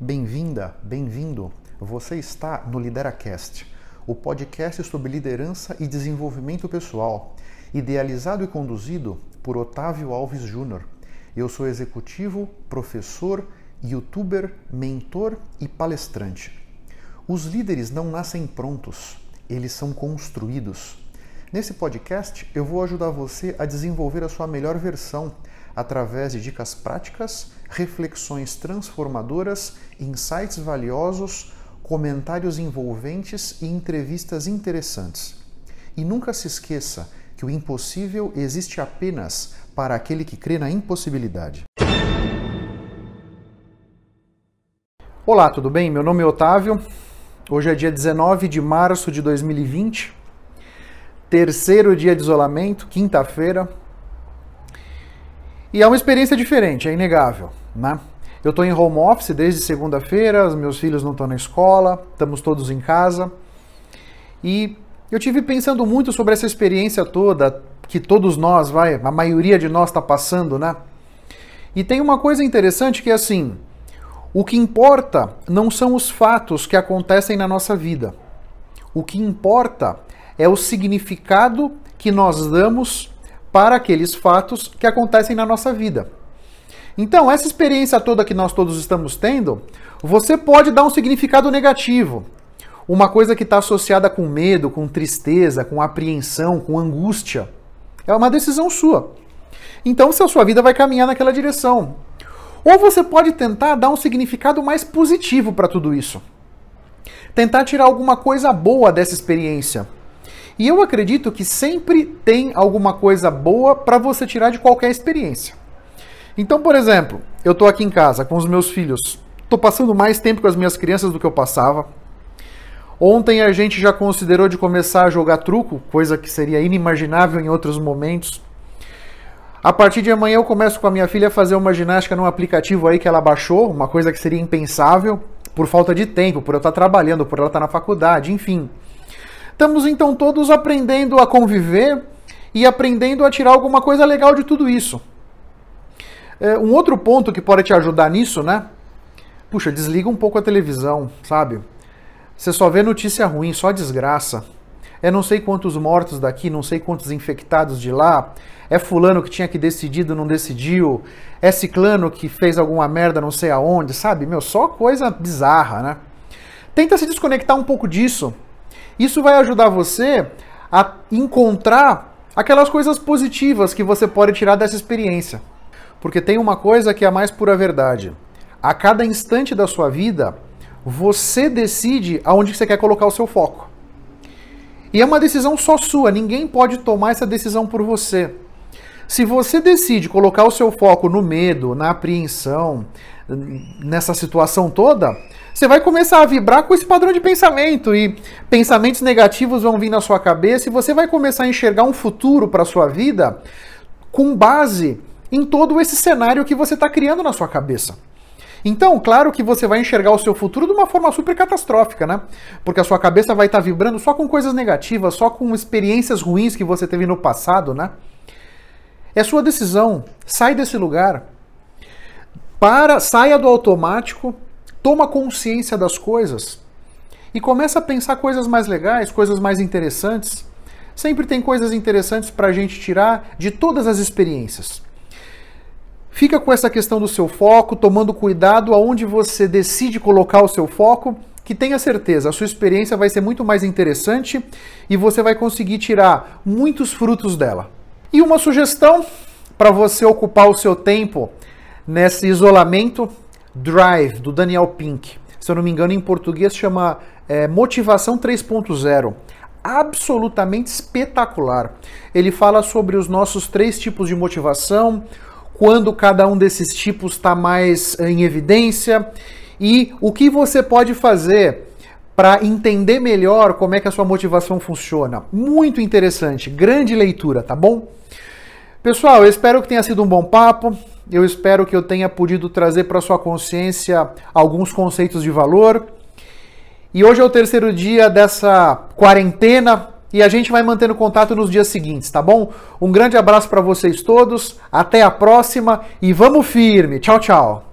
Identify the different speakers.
Speaker 1: Bem-vinda, bem-vindo. Você está no LideraCast, o podcast sobre liderança e desenvolvimento pessoal, idealizado e conduzido por Otávio Alves Júnior. Eu sou executivo, professor, youtuber, mentor e palestrante. Os líderes não nascem prontos, eles são construídos. Nesse podcast, eu vou ajudar você a desenvolver a sua melhor versão através de dicas práticas, reflexões transformadoras, insights valiosos, comentários envolventes e entrevistas interessantes. E nunca se esqueça que o impossível existe apenas para aquele que crê na impossibilidade. Olá, tudo bem? Meu nome é Otávio. Hoje é dia 19 de março de 2020 terceiro dia de isolamento, quinta-feira. E é uma experiência diferente, é inegável, né? Eu estou em home office desde segunda-feira, os meus filhos não estão na escola, estamos todos em casa. E eu tive pensando muito sobre essa experiência toda que todos nós, vai, a maioria de nós está passando, né? E tem uma coisa interessante que é assim: o que importa não são os fatos que acontecem na nossa vida. O que importa é o significado que nós damos para aqueles fatos que acontecem na nossa vida. Então, essa experiência toda que nós todos estamos tendo, você pode dar um significado negativo. Uma coisa que está associada com medo, com tristeza, com apreensão, com angústia. É uma decisão sua. Então, se a sua vida vai caminhar naquela direção. Ou você pode tentar dar um significado mais positivo para tudo isso. Tentar tirar alguma coisa boa dessa experiência. E eu acredito que sempre tem alguma coisa boa para você tirar de qualquer experiência. Então, por exemplo, eu estou aqui em casa com os meus filhos, estou passando mais tempo com as minhas crianças do que eu passava. Ontem a gente já considerou de começar a jogar truco, coisa que seria inimaginável em outros momentos. A partir de amanhã eu começo com a minha filha a fazer uma ginástica num aplicativo aí que ela baixou, uma coisa que seria impensável, por falta de tempo, por eu estar trabalhando, por ela estar na faculdade, enfim. Estamos então todos aprendendo a conviver e aprendendo a tirar alguma coisa legal de tudo isso. É, um outro ponto que pode te ajudar nisso, né? Puxa, desliga um pouco a televisão, sabe? Você só vê notícia ruim, só desgraça. É não sei quantos mortos daqui, não sei quantos infectados de lá. É fulano que tinha que decidido, não decidiu. É ciclano que fez alguma merda, não sei aonde, sabe? Meu, só coisa bizarra, né? Tenta se desconectar um pouco disso isso vai ajudar você a encontrar aquelas coisas positivas que você pode tirar dessa experiência. Porque tem uma coisa que é a mais pura verdade. A cada instante da sua vida, você decide aonde você quer colocar o seu foco. E é uma decisão só sua, ninguém pode tomar essa decisão por você. Se você decide colocar o seu foco no medo, na apreensão, nessa situação toda, você vai começar a vibrar com esse padrão de pensamento e pensamentos negativos vão vir na sua cabeça e você vai começar a enxergar um futuro para sua vida com base em todo esse cenário que você está criando na sua cabeça. Então, claro que você vai enxergar o seu futuro de uma forma super catastrófica, né? Porque a sua cabeça vai estar tá vibrando só com coisas negativas, só com experiências ruins que você teve no passado, né? É sua decisão. Sai desse lugar. Para, saia do automático toma consciência das coisas e começa a pensar coisas mais legais, coisas mais interessantes. Sempre tem coisas interessantes para a gente tirar de todas as experiências. Fica com essa questão do seu foco, tomando cuidado aonde você decide colocar o seu foco, que tenha certeza, a sua experiência vai ser muito mais interessante e você vai conseguir tirar muitos frutos dela. E uma sugestão para você ocupar o seu tempo nesse isolamento Drive, do Daniel Pink. Se eu não me engano, em português chama é, Motivação 3.0. Absolutamente espetacular. Ele fala sobre os nossos três tipos de motivação, quando cada um desses tipos está mais em evidência e o que você pode fazer para entender melhor como é que a sua motivação funciona. Muito interessante, grande leitura, tá bom? Pessoal, eu espero que tenha sido um bom papo. Eu espero que eu tenha podido trazer para sua consciência alguns conceitos de valor. E hoje é o terceiro dia dessa quarentena e a gente vai mantendo contato nos dias seguintes, tá bom? Um grande abraço para vocês todos, até a próxima e vamos firme. Tchau, tchau.